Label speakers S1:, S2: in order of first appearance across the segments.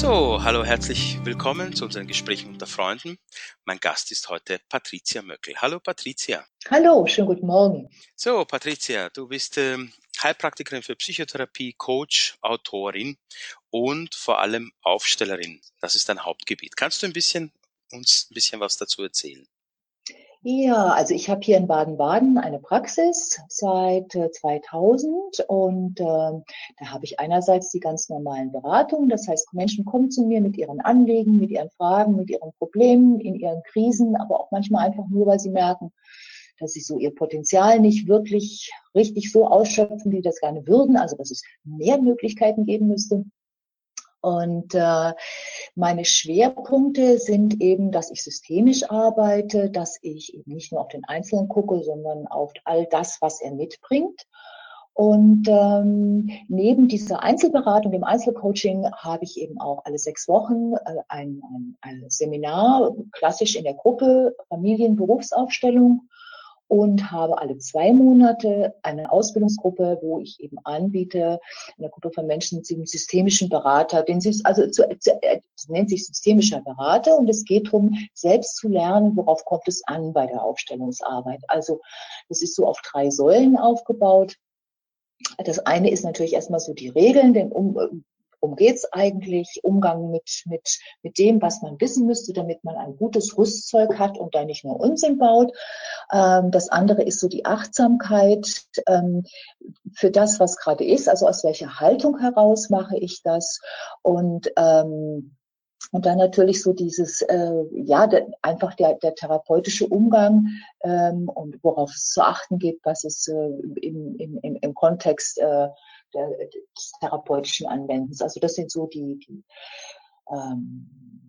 S1: So, hallo, herzlich willkommen zu unseren Gesprächen unter Freunden. Mein Gast ist heute Patricia Möckel. Hallo Patricia.
S2: Hallo, schönen guten Morgen.
S1: So, Patricia, du bist ähm, Heilpraktikerin für Psychotherapie, Coach, Autorin und vor allem Aufstellerin. Das ist dein Hauptgebiet. Kannst du ein bisschen uns ein bisschen was dazu erzählen?
S2: Ja, also ich habe hier in Baden-Baden eine Praxis seit 2000 äh, und äh, da habe ich einerseits die ganz normalen Beratungen, das heißt Menschen kommen zu mir mit ihren Anliegen, mit ihren Fragen, mit ihren Problemen, in ihren Krisen, aber auch manchmal einfach nur, weil sie merken, dass sie so ihr Potenzial nicht wirklich richtig so ausschöpfen, wie das gerne würden, also dass es mehr Möglichkeiten geben müsste. Und äh, meine Schwerpunkte sind eben, dass ich systemisch arbeite, dass ich eben nicht nur auf den Einzelnen gucke, sondern auf all das, was er mitbringt. Und ähm, neben dieser Einzelberatung, dem Einzelcoaching, habe ich eben auch alle sechs Wochen äh, ein, ein, ein Seminar, klassisch in der Gruppe Familien-Berufsaufstellung und habe alle zwei Monate eine Ausbildungsgruppe, wo ich eben anbiete, eine Gruppe von Menschen, den systemischen Berater, den sie, also zu, zu, es nennt sich systemischer Berater und es geht darum, selbst zu lernen, worauf kommt es an bei der Aufstellungsarbeit. Also das ist so auf drei Säulen aufgebaut. Das eine ist natürlich erstmal so die Regeln, denn um, Worum geht's eigentlich? Umgang mit, mit, mit dem, was man wissen müsste, damit man ein gutes Rüstzeug hat und da nicht nur Unsinn baut. Ähm, das andere ist so die Achtsamkeit ähm, für das, was gerade ist. Also aus welcher Haltung heraus mache ich das? Und ähm, und dann natürlich so dieses, äh, ja, der, einfach der, der therapeutische Umgang ähm, und worauf es zu achten gibt, was es äh, im, im, im Kontext äh, der, des therapeutischen Anwendens. Also das sind so die, die ähm,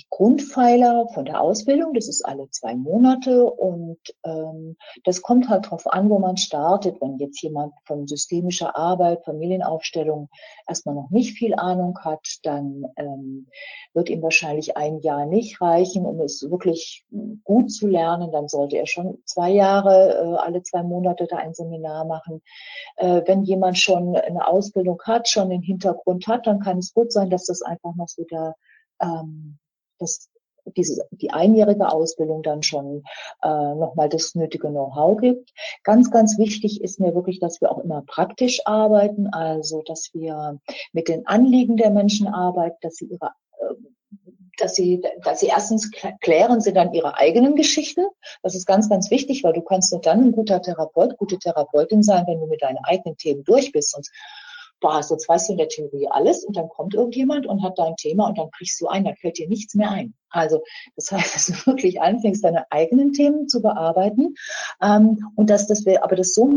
S2: die Grundpfeiler von der Ausbildung, das ist alle zwei Monate und ähm, das kommt halt darauf an, wo man startet. Wenn jetzt jemand von systemischer Arbeit, Familienaufstellung erstmal noch nicht viel Ahnung hat, dann ähm, wird ihm wahrscheinlich ein Jahr nicht reichen, um es wirklich gut zu lernen. Dann sollte er schon zwei Jahre, äh, alle zwei Monate da ein Seminar machen. Äh, wenn jemand schon eine Ausbildung hat, schon den Hintergrund hat, dann kann es gut sein, dass das einfach noch so der dass diese, die einjährige Ausbildung dann schon äh, nochmal das nötige Know-how gibt. Ganz, ganz wichtig ist mir wirklich, dass wir auch immer praktisch arbeiten, also dass wir mit den Anliegen der Menschen arbeiten, dass sie ihre äh, dass sie, dass sie erstens klären sie dann ihre eigenen Geschichten. Das ist ganz, ganz wichtig, weil du kannst nur dann ein guter Therapeut, gute Therapeutin sein, wenn du mit deinen eigenen Themen durch bist. Sonst boah, jetzt weißt du in der Theorie alles und dann kommt irgendjemand und hat dein Thema und dann kriegst du ein, dann fällt dir nichts mehr ein. Also das heißt, dass du wirklich anfängst, deine eigenen Themen zu bearbeiten ähm, und dass das wir aber das so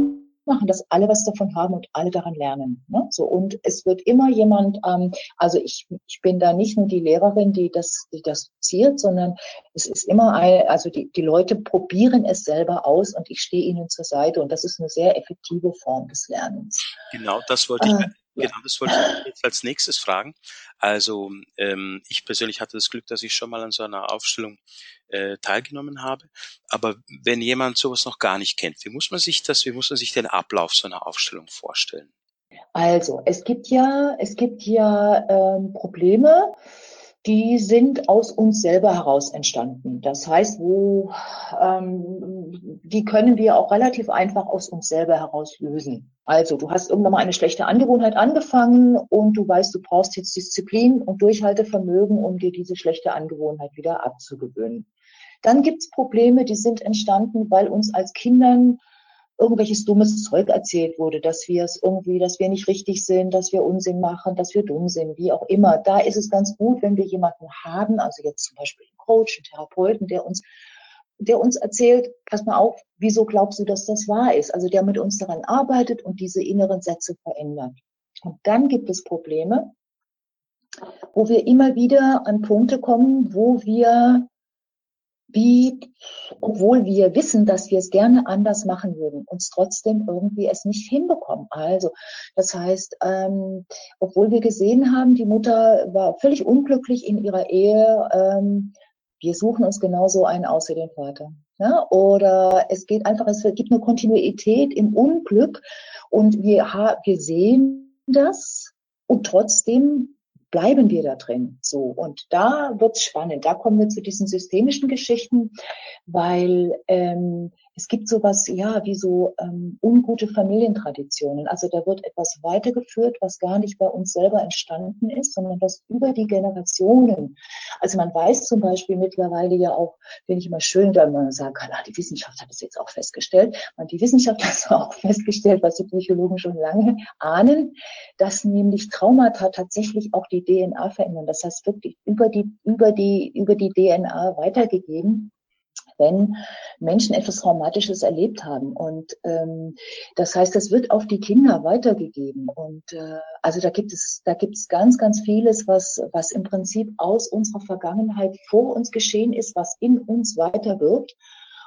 S2: machen, dass alle was davon haben und alle daran lernen. Ne? So und es wird immer jemand, ähm, also ich, ich bin da nicht nur die Lehrerin, die das, die das ziert, sondern es ist immer eine, also die, die Leute probieren es selber aus und ich stehe ihnen zur Seite und das ist eine sehr effektive Form des Lernens.
S1: Genau, das wollte ich. Genau, das wollte ich jetzt als nächstes fragen. Also ähm, ich persönlich hatte das Glück, dass ich schon mal an so einer Aufstellung äh, teilgenommen habe. Aber wenn jemand sowas noch gar nicht kennt, wie muss man sich das, wie muss man sich den Ablauf so einer Aufstellung vorstellen?
S2: Also es gibt ja, es gibt ja ähm, Probleme, die sind aus uns selber heraus entstanden. Das heißt, wo ähm, die können wir auch relativ einfach aus uns selber heraus lösen. Also du hast irgendwann mal eine schlechte Angewohnheit angefangen und du weißt, du brauchst jetzt Disziplin und Durchhaltevermögen, um dir diese schlechte Angewohnheit wieder abzugewöhnen. Dann gibt's Probleme, die sind entstanden, weil uns als Kindern irgendwelches dummes Zeug erzählt wurde, dass wir es irgendwie, dass wir nicht richtig sind, dass wir Unsinn machen, dass wir dumm sind, wie auch immer. Da ist es ganz gut, wenn wir jemanden haben, also jetzt zum Beispiel einen Coach, einen Therapeuten, der uns, der uns erzählt, pass mal auf, wieso glaubst du, dass das wahr ist? Also der mit uns daran arbeitet und diese inneren Sätze verändert. Und dann gibt es Probleme, wo wir immer wieder an Punkte kommen, wo wir wie, obwohl wir wissen, dass wir es gerne anders machen würden, uns trotzdem irgendwie es nicht hinbekommen. Also, das heißt, ähm, obwohl wir gesehen haben, die Mutter war völlig unglücklich in ihrer Ehe, ähm, wir suchen uns genauso einen aus wie den Vater. Ja? Oder es geht einfach, es gibt eine Kontinuität im Unglück und wir, wir sehen das und trotzdem bleiben wir da drin? So. Und da wird's spannend. Da kommen wir zu diesen systemischen Geschichten, weil ähm, es gibt sowas, ja, wie so ähm, ungute Familientraditionen. Also da wird etwas weitergeführt, was gar nicht bei uns selber entstanden ist, sondern was über die Generationen. Also man weiß zum Beispiel mittlerweile ja auch, finde ich immer schön, da man sagen kann, ah, die Wissenschaft hat es jetzt auch festgestellt. Und die Wissenschaft hat auch festgestellt, was die Psychologen schon lange ahnen, dass nämlich Traumata tatsächlich auch die DNA verändern. Das heißt wirklich über die, über die, über die DNA weitergegeben wenn Menschen etwas Traumatisches erlebt haben. Und ähm, das heißt, das wird auf die Kinder weitergegeben. Und äh, also da gibt es, da gibt es ganz, ganz vieles, was, was im Prinzip aus unserer Vergangenheit vor uns geschehen ist, was in uns weiterwirkt.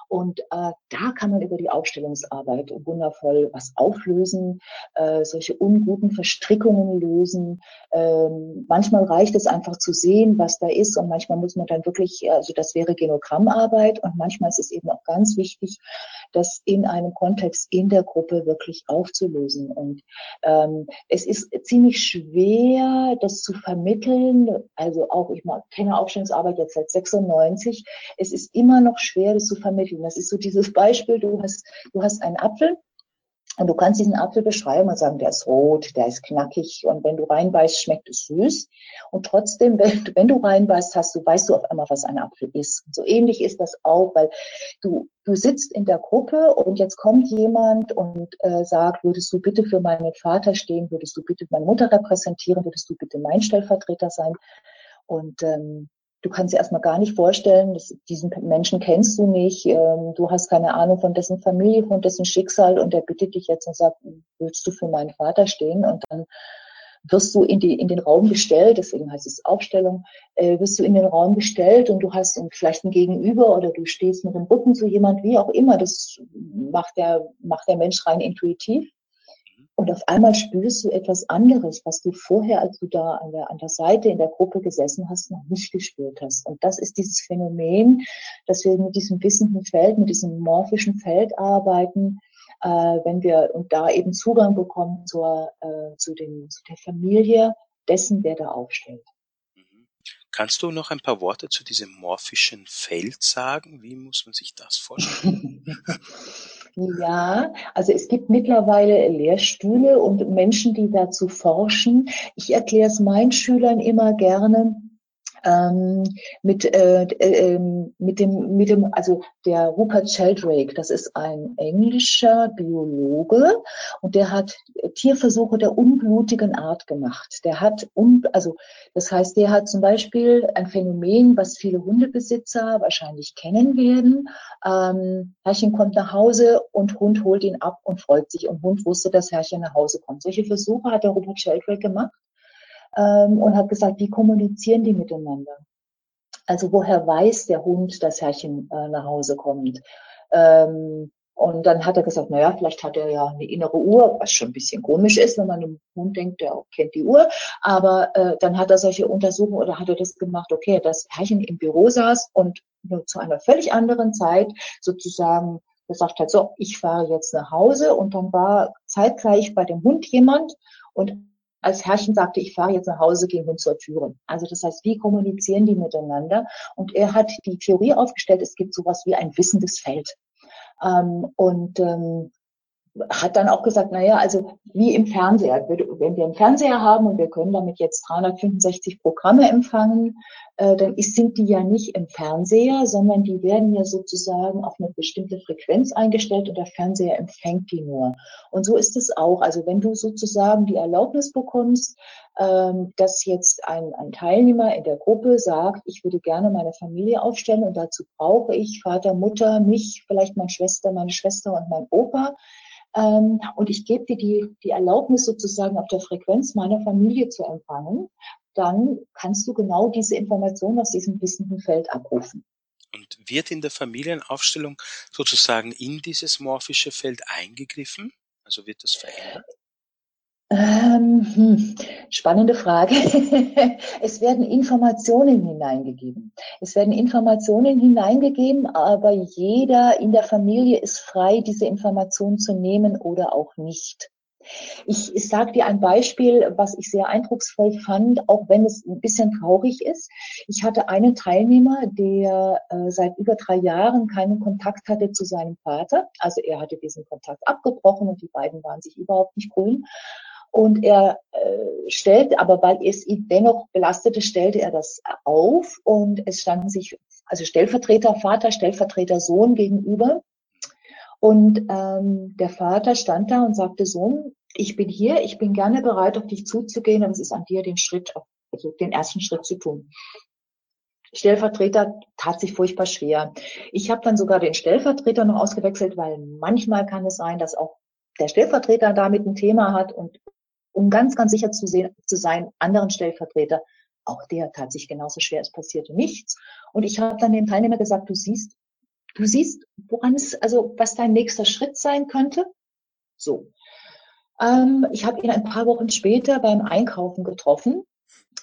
S2: Und äh, da kann man über die Aufstellungsarbeit wundervoll was auflösen, äh, solche unguten Verstrickungen lösen. Ähm, manchmal reicht es einfach zu sehen, was da ist und manchmal muss man dann wirklich, also das wäre Genogrammarbeit und manchmal ist es eben auch ganz wichtig, das in einem Kontext in der Gruppe wirklich aufzulösen. Und ähm, es ist ziemlich schwer, das zu vermitteln. Also auch, ich kenne Aufstellungsarbeit jetzt seit 96. Es ist immer noch schwer, das zu vermitteln Beispiel. Das ist so dieses Beispiel, du hast, du hast einen Apfel und du kannst diesen Apfel beschreiben und sagen, der ist rot, der ist knackig und wenn du reinbeißt, schmeckt es süß. Und trotzdem, wenn, wenn du reinbeißt, hast du, weißt du auf einmal, was ein Apfel ist. Und so ähnlich ist das auch, weil du, du sitzt in der Gruppe und jetzt kommt jemand und äh, sagt, würdest du bitte für meinen Vater stehen, würdest du bitte meine Mutter repräsentieren, würdest du bitte mein Stellvertreter sein. Und ähm, du kannst dir erstmal gar nicht vorstellen, dass diesen Menschen kennst du nicht, ähm, du hast keine Ahnung von dessen Familie, von dessen Schicksal und der bittet dich jetzt und sagt, willst du für meinen Vater stehen? Und dann wirst du in, die, in den Raum gestellt, deswegen heißt es Aufstellung, äh, wirst du in den Raum gestellt und du hast vielleicht ein Gegenüber oder du stehst mit dem Rücken zu jemand, wie auch immer, das macht der, macht der Mensch rein intuitiv. Und auf einmal spürst du etwas anderes, was du vorher, als du da an der, an der Seite in der Gruppe gesessen hast, noch nicht gespürt hast. Und das ist dieses Phänomen, dass wir mit diesem wissenden Feld, mit diesem morphischen Feld arbeiten, äh, wenn wir und da eben Zugang bekommen zur, äh, zu, den, zu der Familie dessen, der da aufstellt.
S1: Mhm. Kannst du noch ein paar Worte zu diesem morphischen Feld sagen? Wie muss man sich das vorstellen?
S2: Ja, also es gibt mittlerweile Lehrstühle und Menschen, die dazu forschen. Ich erkläre es meinen Schülern immer gerne ähm, mit, äh, äh, mit dem, mit dem, also der Rupert Sheldrake, das ist ein englischer Biologe und der hat Tierversuche der unblutigen Art gemacht. Der hat, un, also das heißt, der hat zum Beispiel ein Phänomen, was viele Hundebesitzer wahrscheinlich kennen werden. Ähm, Herrchen kommt nach Hause und Hund holt ihn ab und freut sich und Hund wusste, dass Herrchen nach Hause kommt. Solche Versuche hat der Rupert Sheldrake gemacht ähm, und hat gesagt, wie kommunizieren die miteinander? Also woher weiß der Hund, dass Herrchen äh, nach Hause kommt? Ähm, und dann hat er gesagt, naja, vielleicht hat er ja eine innere Uhr, was schon ein bisschen komisch ist, wenn man einem Hund denkt, der kennt die Uhr. Aber äh, dann hat er solche Untersuchungen oder hat er das gemacht, okay, dass Herrchen im Büro saß und nur zu einer völlig anderen Zeit sozusagen gesagt hat, so, ich fahre jetzt nach Hause und dann war zeitgleich bei dem Hund jemand und als Herrchen sagte, ich fahre jetzt nach Hause, gehen Hund zur Türe. Also das heißt, wie kommunizieren die miteinander? Und er hat die Theorie aufgestellt, es gibt sowas wie ein wissendes Feld. Ähm, und ähm, hat dann auch gesagt, naja, also wie im Fernseher, wenn wir einen Fernseher haben und wir können damit jetzt 365 Programme empfangen, äh, dann ist, sind die ja nicht im Fernseher, sondern die werden ja sozusagen auf eine bestimmte Frequenz eingestellt und der Fernseher empfängt die nur. Und so ist es auch. Also wenn du sozusagen die Erlaubnis bekommst, ähm, dass jetzt ein, ein Teilnehmer in der Gruppe sagt, ich würde gerne meine Familie aufstellen und dazu brauche ich Vater, Mutter, mich, vielleicht meine Schwester, meine Schwester und mein Opa, ähm, und ich gebe dir die, die Erlaubnis sozusagen auf der Frequenz meiner Familie zu empfangen, dann kannst du genau diese Information aus diesem wissenden Feld abrufen.
S1: Und wird in der Familienaufstellung sozusagen in dieses morphische Feld eingegriffen? Also wird das verändert?
S2: Ähm, hm, spannende Frage. es werden Informationen hineingegeben. Es werden Informationen hineingegeben, aber jeder in der Familie ist frei, diese Informationen zu nehmen oder auch nicht. Ich, ich sage dir ein Beispiel, was ich sehr eindrucksvoll fand, auch wenn es ein bisschen traurig ist. Ich hatte einen Teilnehmer, der äh, seit über drei Jahren keinen Kontakt hatte zu seinem Vater. Also er hatte diesen Kontakt abgebrochen und die beiden waren sich überhaupt nicht grün. Und er äh, stellte, aber weil es ihn dennoch belastete, stellte er das auf und es standen sich also Stellvertreter Vater, Stellvertreter Sohn gegenüber. Und ähm, der Vater stand da und sagte, Sohn, ich bin hier, ich bin gerne bereit, auf dich zuzugehen, aber es ist an dir, den Schritt, also den ersten Schritt zu tun. Stellvertreter tat sich furchtbar schwer. Ich habe dann sogar den Stellvertreter noch ausgewechselt, weil manchmal kann es sein, dass auch der Stellvertreter damit ein Thema hat und um ganz, ganz sicher zu, sehen, zu sein, anderen Stellvertreter, auch der tat sich genauso schwer, es passierte nichts. Und ich habe dann dem Teilnehmer gesagt, du siehst, Du siehst, woran es, also was dein nächster Schritt sein könnte. So. Ähm, ich habe ihn ein paar Wochen später beim Einkaufen getroffen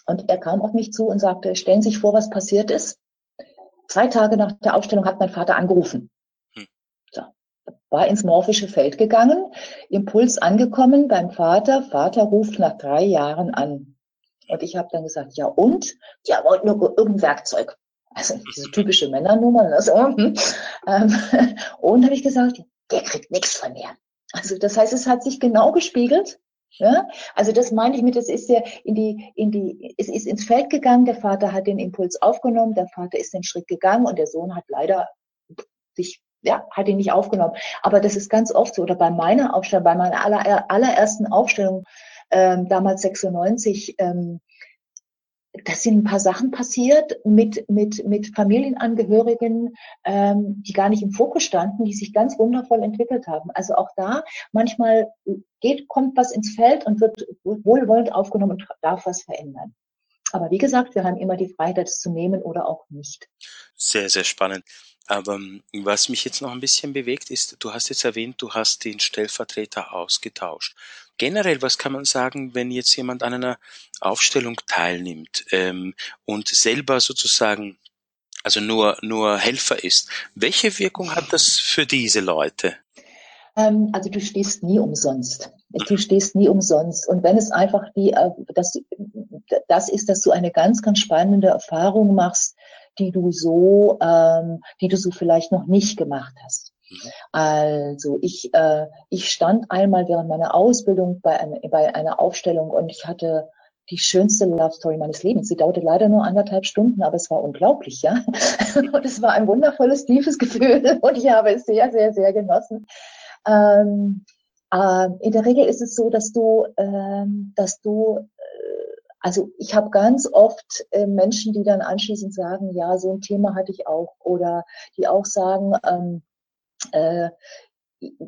S2: und er kam auf mich zu und sagte, stellen Sie sich vor, was passiert ist. Zwei Tage nach der Aufstellung hat mein Vater angerufen. War ins morphische Feld gegangen, Impuls angekommen beim Vater. Vater ruft nach drei Jahren an. Und ich habe dann gesagt, ja und? Ja, wollte nur irgendein Werkzeug. Also diese typische Männernummer. Ne? So. Hm. Ähm, und habe ich gesagt, der kriegt nichts von mir. Also das heißt, es hat sich genau gespiegelt. Ja? Also das meine ich mit, es ist ja in die, in die, es ist ins Feld gegangen, der Vater hat den Impuls aufgenommen, der Vater ist den Schritt gegangen und der Sohn hat leider sich ja, hat ihn nicht aufgenommen. Aber das ist ganz oft so. Oder bei meiner Aufstellung, bei meiner aller, allerersten Aufstellung, ähm, damals 96, ähm, da sind ein paar Sachen passiert mit, mit, mit Familienangehörigen, ähm, die gar nicht im Fokus standen, die sich ganz wundervoll entwickelt haben. Also auch da, manchmal geht, kommt was ins Feld und wird wohlwollend aufgenommen und darf was verändern. Aber wie gesagt, wir haben immer die Freiheit, es zu nehmen oder auch nicht.
S1: Sehr, sehr spannend. Aber ähm, was mich jetzt noch ein bisschen bewegt ist, du hast jetzt erwähnt, du hast den Stellvertreter ausgetauscht. Generell, was kann man sagen, wenn jetzt jemand an einer Aufstellung teilnimmt ähm, und selber sozusagen also nur, nur Helfer ist. Welche Wirkung hat das für diese Leute?
S2: Ähm, also du stehst nie umsonst. Du stehst nie umsonst. Und wenn es einfach die, äh, das, das ist, dass du eine ganz, ganz spannende Erfahrung machst, die du so, ähm, die du so vielleicht noch nicht gemacht hast. Also ich, äh, ich stand einmal während meiner Ausbildung bei, ein, bei einer Aufstellung und ich hatte die schönste Love Story meines Lebens. Sie dauerte leider nur anderthalb Stunden, aber es war unglaublich, ja. Und es war ein wundervolles, tiefes Gefühl und ich habe es sehr, sehr, sehr genossen. Ähm, äh, in der Regel ist es so, dass du, ähm, dass du also ich habe ganz oft äh, Menschen, die dann anschließend sagen, ja, so ein Thema hatte ich auch, oder die auch sagen, ähm, äh,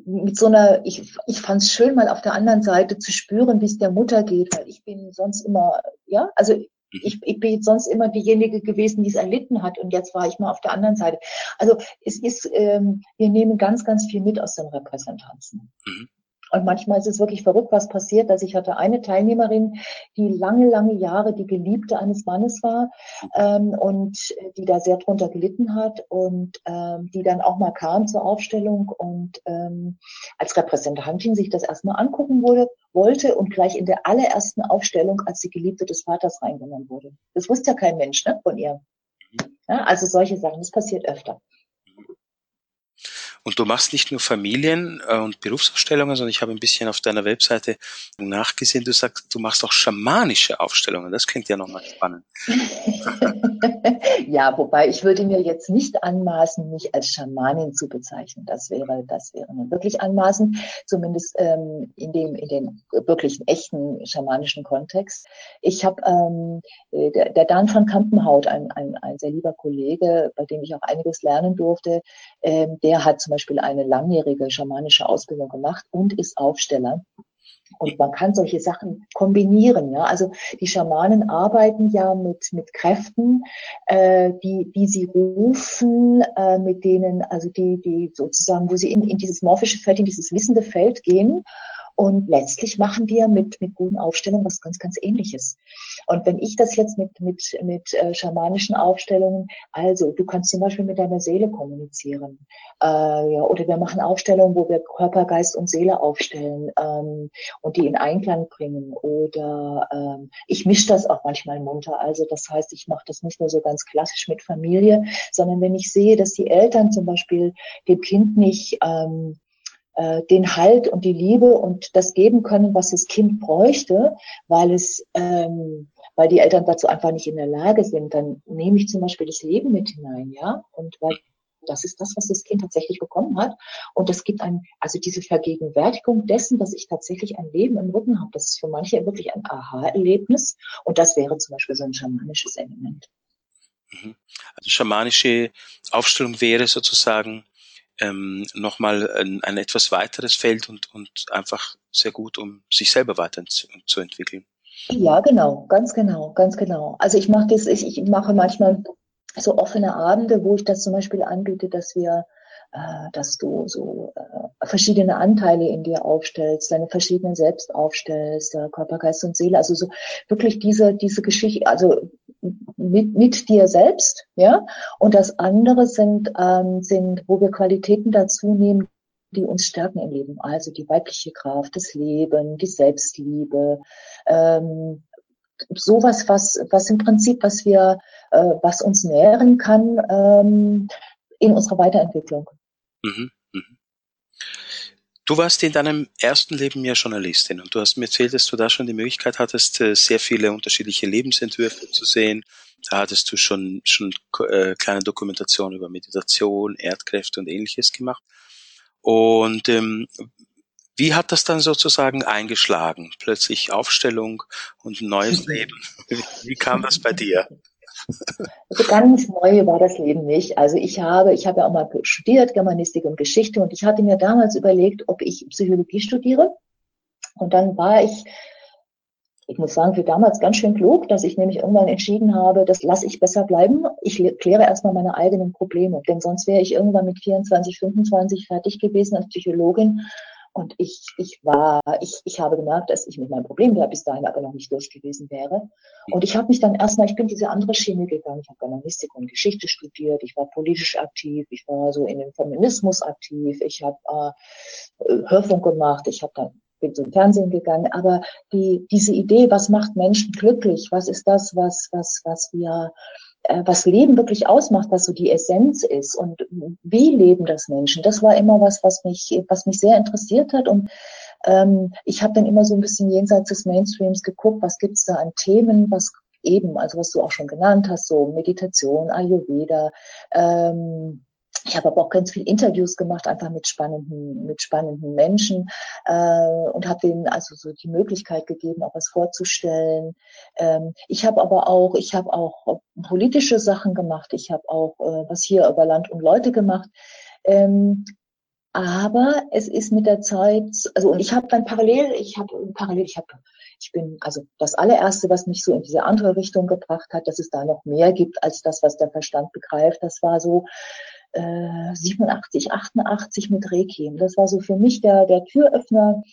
S2: mit so einer, ich, ich fand es schön, mal auf der anderen Seite zu spüren, wie es der Mutter geht, weil ich bin sonst immer, ja, also mhm. ich, ich bin sonst immer diejenige gewesen, die es erlitten hat und jetzt war ich mal auf der anderen Seite. Also es ist, ähm, wir nehmen ganz, ganz viel mit aus den Repräsentanzen. Mhm. Und manchmal ist es wirklich verrückt, was passiert. Dass ich hatte eine Teilnehmerin, die lange, lange Jahre die Geliebte eines Mannes war ähm, und die da sehr drunter gelitten hat und ähm, die dann auch mal kam zur Aufstellung und ähm, als Repräsentantin sich das erstmal angucken wurde, wollte und gleich in der allerersten Aufstellung als die Geliebte des Vaters reingenommen wurde. Das wusste ja kein Mensch ne, von ihr. Ja, also solche Sachen, das passiert öfter.
S1: Und du machst nicht nur Familien- äh, und Berufsausstellungen, sondern ich habe ein bisschen auf deiner Webseite nachgesehen. Du sagst, du machst auch schamanische Aufstellungen. Das klingt ja nochmal spannend.
S2: ja, wobei ich würde mir jetzt nicht anmaßen, mich als Schamanin zu bezeichnen. Das wäre, das wäre mir wirklich anmaßen, zumindest ähm, in dem, in dem wirklichen echten schamanischen Kontext. Ich habe ähm, der, der Dan von Kampenhaut, ein, ein, ein sehr lieber Kollege, bei dem ich auch einiges lernen durfte, ähm, der hat zum Beispiel eine langjährige schamanische Ausbildung gemacht und ist Aufsteller. Und man kann solche Sachen kombinieren. Ja? Also die Schamanen arbeiten ja mit, mit Kräften, äh, die, die sie rufen, äh, mit denen, also die, die sozusagen, wo sie in, in dieses morphische Feld, in dieses wissende Feld gehen Und letztlich machen wir mit, mit guten Aufstellungen was ganz, ganz ähnliches. Und wenn ich das jetzt mit, mit, mit äh, schamanischen Aufstellungen, also du kannst zum Beispiel mit deiner Seele kommunizieren. Äh, ja, oder wir machen Aufstellungen, wo wir Körper, Geist und Seele aufstellen ähm, und die in Einklang bringen. Oder ähm, ich mische das auch manchmal munter. Also das heißt, ich mache das nicht nur so ganz klassisch mit Familie, sondern wenn ich sehe, dass die Eltern zum Beispiel dem Kind nicht ähm, äh, den Halt und die Liebe und das geben können, was das Kind bräuchte, weil es, ähm, weil die Eltern dazu einfach nicht in der Lage sind, dann nehme ich zum Beispiel das Leben mit hinein, ja, und weil das ist das, was das Kind tatsächlich bekommen hat. Und das gibt ein, also diese Vergegenwärtigung dessen, dass ich tatsächlich ein Leben im Rücken habe, das ist für manche wirklich ein Aha-Erlebnis. Und das wäre zum Beispiel so ein schamanisches Element.
S1: Mhm. Also schamanische Aufstellung wäre sozusagen ähm, nochmal ein, ein etwas weiteres Feld und, und einfach sehr gut, um sich selber weiterzuentwickeln.
S2: Ja, genau, ganz genau, ganz genau. Also ich mache das, ich, ich mache manchmal so offene Abende, wo ich das zum Beispiel anbiete, dass wir dass du so äh, verschiedene Anteile in dir aufstellst, deine verschiedenen Selbst aufstellst, äh, Körper, Geist und Seele, also so wirklich diese diese Geschichte, also mit, mit dir selbst, ja. Und das andere sind ähm, sind, wo wir Qualitäten dazu nehmen, die uns stärken im Leben, also die weibliche Kraft, das Leben, die Selbstliebe, ähm, sowas, was, was im Prinzip, was wir, äh, was uns nähren kann ähm, in unserer Weiterentwicklung. Mhm, mhm.
S1: Du warst in deinem ersten Leben ja Journalistin und du hast mir erzählt, dass du da schon die Möglichkeit hattest, äh, sehr viele unterschiedliche Lebensentwürfe zu sehen. Da hattest du schon, schon äh, kleine Dokumentationen über Meditation, Erdkräfte und ähnliches gemacht. Und ähm, wie hat das dann sozusagen eingeschlagen? Plötzlich Aufstellung und ein neues Leben. Wie kam das bei dir?
S2: Also ganz neu war das Leben nicht. Also ich habe, ich habe ja auch mal studiert, Germanistik und Geschichte und ich hatte mir damals überlegt, ob ich Psychologie studiere. Und dann war ich, ich muss sagen, für damals ganz schön klug, dass ich nämlich irgendwann entschieden habe, das lasse ich besser bleiben. Ich kläre erstmal meine eigenen Probleme, denn sonst wäre ich irgendwann mit 24, 25 fertig gewesen als Psychologin und ich, ich war, ich, ich habe gemerkt, dass ich mit meinem Problem ja bis dahin aber noch nicht durch gewesen wäre. Und ich habe mich dann erstmal, ich bin diese andere Schiene gegangen. Ich habe Germanistik und Geschichte studiert. Ich war politisch aktiv. Ich war so in dem Feminismus aktiv. Ich habe äh, Hörfunk gemacht. Ich habe dann bin zum Fernsehen gegangen. Aber die, diese Idee, was macht Menschen glücklich? Was ist das, was, was, was wir was Leben wirklich ausmacht, was so die Essenz ist und wie leben das Menschen, das war immer was, was mich, was mich sehr interessiert hat und ähm, ich habe dann immer so ein bisschen jenseits des Mainstreams geguckt, was gibt's da an Themen, was eben, also was du auch schon genannt hast, so Meditation, Ayurveda, ähm, ich habe aber auch ganz viele Interviews gemacht, einfach mit spannenden, mit spannenden Menschen äh, und habe denen also so die Möglichkeit gegeben, auch was vorzustellen. Ähm, ich habe aber auch, ich habe auch politische Sachen gemacht. Ich habe auch äh, was hier über Land und Leute gemacht. Ähm, aber es ist mit der Zeit, also und ich habe dann parallel, ich habe parallel, ich habe ich bin, also das allererste, was mich so in diese andere Richtung gebracht hat, dass es da noch mehr gibt als das, was der Verstand begreift, das war so, 87, äh, 88 mit Reiki. Das war so für mich der, der Türöffner.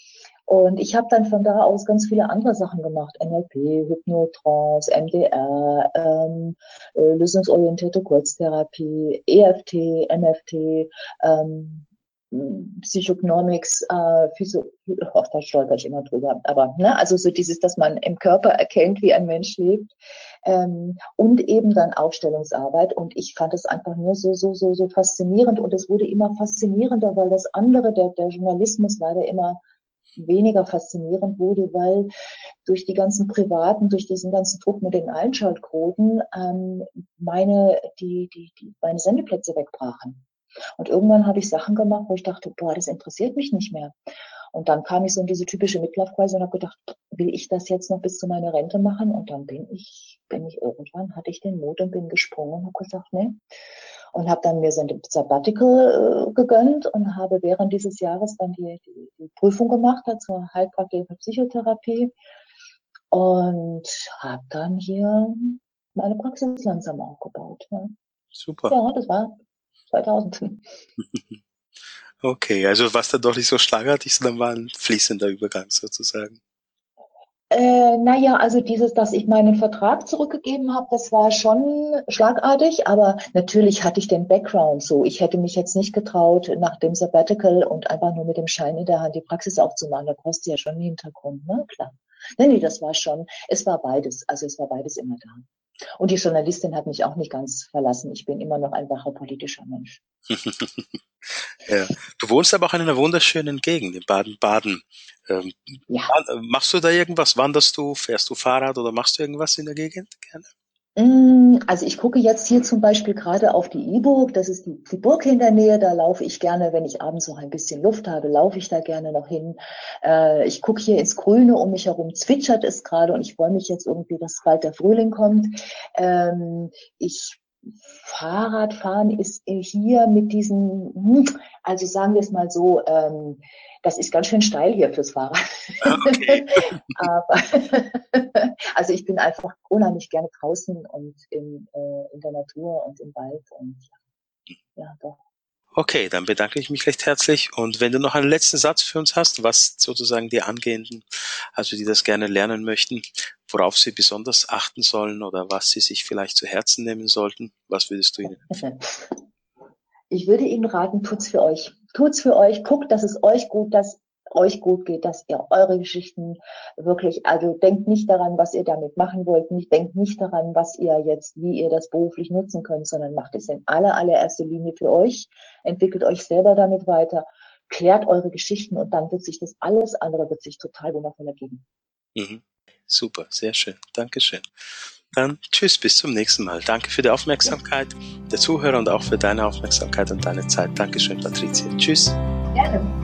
S2: Und ich habe dann von da aus ganz viele andere Sachen gemacht. NLP, Hypnotrance, MDR, ähm, äh, lösungsorientierte Kurztherapie, EFT, MFT, ähm, Psychognomics, äh, Physio, oh, da stolper ich immer drüber, aber ne, also so dieses, dass man im Körper erkennt, wie ein Mensch lebt ähm, und eben dann Aufstellungsarbeit. Und ich fand es einfach nur so so so so faszinierend. Und es wurde immer faszinierender, weil das andere, der der Journalismus leider immer weniger faszinierend wurde, weil durch die ganzen privaten, durch diesen ganzen Druck mit den Einschaltquoten ähm, meine die die die meine Sendeplätze wegbrachen. Und irgendwann habe ich Sachen gemacht, wo ich dachte, boah, das interessiert mich nicht mehr. Und dann kam ich so in diese typische Midlife-Crisis und habe gedacht, will ich das jetzt noch bis zu meiner Rente machen? Und dann bin ich, bin ich irgendwann, hatte ich den Mut und bin gesprungen und habe gesagt, nee. Und habe dann mir so ein Sabbatical äh, gegönnt und habe während dieses Jahres dann die, die, die Prüfung gemacht zur Heilpraktik für Psychotherapie und habe dann hier meine Praxis langsam aufgebaut. Ja.
S1: Super.
S2: Ja, das war 2000.
S1: Okay, also was dann doch nicht so schlagartig, sondern war ein fließender Übergang sozusagen.
S2: Äh, naja, also dieses, dass ich meinen Vertrag zurückgegeben habe, das war schon schlagartig, aber natürlich hatte ich den Background so. Ich hätte mich jetzt nicht getraut, nach dem Sabbatical und einfach nur mit dem Schein in der Hand die Praxis aufzumachen. Da du ja schon einen Hintergrund, ne? Klar. Nee, nee, das war schon, es war beides, also es war beides immer da. Und die Journalistin hat mich auch nicht ganz verlassen. Ich bin immer noch ein wacher politischer Mensch.
S1: ja. Du wohnst aber auch in einer wunderschönen Gegend, in Baden-Baden. Ähm, ja. Machst du da irgendwas? Wanderst du? Fährst du Fahrrad oder machst du irgendwas in der Gegend gerne?
S2: Mm, also ich gucke jetzt hier zum Beispiel gerade auf die E-Burg. Das ist die, die, Burg in der Nähe. Da laufe ich gerne, wenn ich abends noch ein bisschen Luft habe, laufe ich da gerne noch hin. Äh, ich gucke hier ins Grüne um mich herum, zwitschert es gerade und ich freue mich jetzt irgendwie, dass bald der Frühling kommt. Ähm, ich Fahrradfahren ist hier mit diesen, hm, also sagen wir es mal so, ähm, das ist ganz schön steil hier fürs Fahrrad. Ah, okay. Aber also ich bin einfach unheimlich gerne draußen und in, äh, in der Natur und im Wald und ja, ja doch.
S1: Okay, dann bedanke ich mich recht herzlich. Und wenn du noch einen letzten Satz für uns hast, was sozusagen die Angehenden, also die das gerne lernen möchten, worauf sie besonders achten sollen oder was sie sich vielleicht zu Herzen nehmen sollten, was würdest du ihnen?
S2: Ich würde Ihnen raten, tut's für euch. Tut's für euch. Guckt, dass es euch gut, dass euch gut geht, dass ihr eure Geschichten wirklich, also denkt nicht daran, was ihr damit machen wollt, nicht, denkt nicht daran, was ihr jetzt, wie ihr das beruflich nutzen könnt, sondern macht es in aller, allererster Linie für euch, entwickelt euch selber damit weiter, klärt eure Geschichten und dann wird sich das alles andere wird sich total wundervoll ergeben.
S1: Mhm. Super, sehr schön. Dankeschön. Dann tschüss, bis zum nächsten Mal. Danke für die Aufmerksamkeit der Zuhörer und auch für deine Aufmerksamkeit und deine Zeit. Dankeschön, Patricia. Tschüss. Gerne.